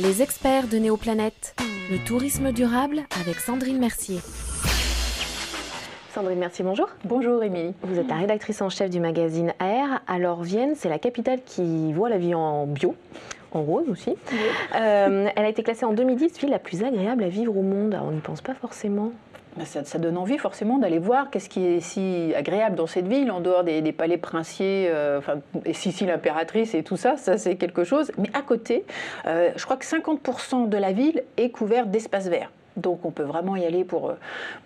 Les experts de Néoplanète, le tourisme durable avec Sandrine Mercier. Sandrine Mercier, bonjour. Bonjour Émilie. Vous êtes la rédactrice en chef du magazine Air. Alors Vienne, c'est la capitale qui voit la vie en bio en rose aussi. Euh, elle a été classée en 2010 ville la plus agréable à vivre au monde. on n'y pense pas forcément. Ça, donne envie forcément d'aller voir qu'est-ce qui est si agréable dans cette ville, en dehors des, palais princiers, euh, enfin, et Sicile impératrice et tout ça, ça c'est quelque chose. Mais à côté, euh, je crois que 50% de la ville est couverte d'espaces verts. Donc on peut vraiment y aller pour, euh,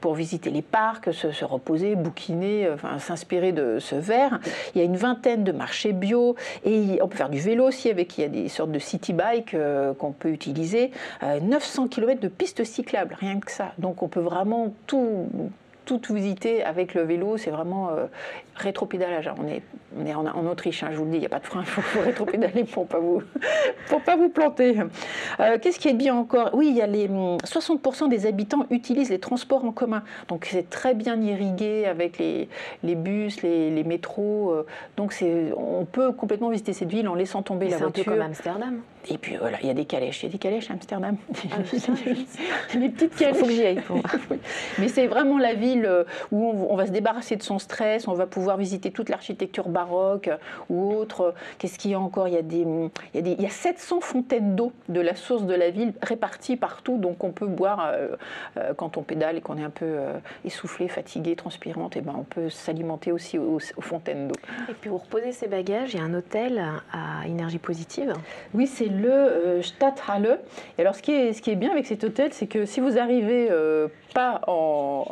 pour visiter les parcs, se, reposer, bouquiner, euh, enfin, s'inspirer de ce verre. Il y a une vingtaine de marchés bio et on peut faire du vélo aussi avec il y a des sortes de city bikes euh, qu'on peut utiliser. 900 km de pistes cyclables, rien que ça. Donc on peut vraiment tout tout visiter avec le vélo, c'est vraiment euh, rétropédalage. On est, on est en, Autriche, hein, je vous le dis, il n'y a pas de frein, il faut, rétropédaler pour ne pas, vous, pour pas vous planter. Euh, qu'est-ce qui est bien encore? Oui, il y a les 60% hum, des habitants utilisent les transports en commun. Donc c'est très bien irrigué avec les, les bus, les, les métros. Euh, donc on peut complètement visiter cette ville en laissant tomber la voiture. C'est un peu comme Amsterdam. Et puis voilà, il y a des calèches. Il y a des calèches à Amsterdam. Ah, les petites calèches. Il faut que j'y aille. Mais c'est vraiment la ville euh, où on, va se débarrasser de son stress, on va pouvoir visiter toute l'architecture baroque ou autre. Qu'est-ce qu'il y a encore? Il y a, des, il, y a des, il y a 700 fontaines d'eau de la source de la ville réparties partout, donc on peut boire euh, euh, quand on pédale et qu'on est un peu essoufflé, fatigué, transpirante, et ben on peut s'alimenter aussi aux, fontaines d'eau. Et puis pour reposer ses bagages, il y a un hôtel à énergie positive. Oui, c'est le Stadthalle. Et alors ce qui est, ce qui est bien avec cet hôtel, c'est que si vous arrivez pas en,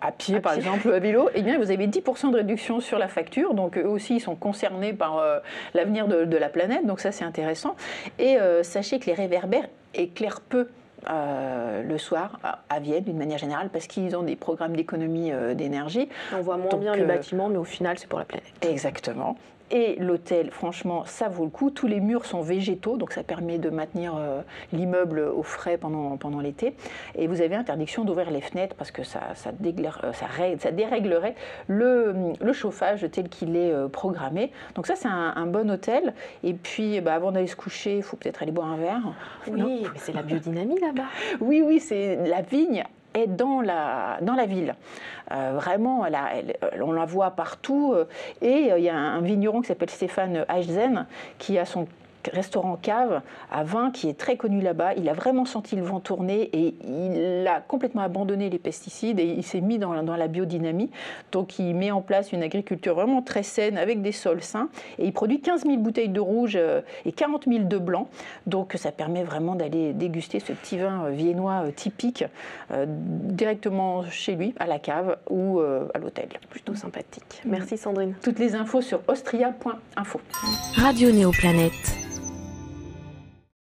à, pied, par exemple, à vélo, eh bien, vous avez 10% de réduction sur la facture. Donc, eux aussi, ils sont concernés par euh, l'avenir de, la planète. Donc, ça, c'est intéressant. Et euh, sachez que les réverbères éclairent peu. Euh, le soir à, Vienne d'une manière générale parce qu'ils ont des programmes d'économie d'énergie. On voit moins bien les bâtiments mais au final c'est pour la planète. Exactement. Et l'hôtel, franchement, ça vaut le coup. Tous les murs sont végétaux, donc ça permet de maintenir euh, l'immeuble au frais pendant, pendant l'été. Et vous avez interdiction d'ouvrir les fenêtres parce que ça, ça, euh, ça, déréglerait le, le, chauffage tel qu'il est euh, programmé. Donc ça, c'est un, bon hôtel. Et puis, bah, avant d'aller se coucher, il faut peut-être aller boire un verre. Oui, mais c'est la biodynamie là-bas. oui, oui, c'est la vigne est dans la, dans la ville. Euh, vraiment, elle on la voit partout. Euh, et euh, il y a un vigneron qui s'appelle Stéphane Eichzen qui a son restaurant cave à vin qui est très connu là-bas. Il a vraiment senti le vent tourner et il a complètement abandonné les pesticides et il s'est mis dans, dans, la biodynamie. Donc il met en place une agriculture vraiment très saine avec des sols sains et il produit 15 000 bouteilles de rouge euh, et 40 000 de blanc. Donc ça permet vraiment d'aller déguster ce petit vin euh, viennois euh, typique directement chez lui, à la cave ou à l'hôtel. Plutôt sympathique. Merci Sandrine. Toutes les infos sur austria.info. Radio Néoplanète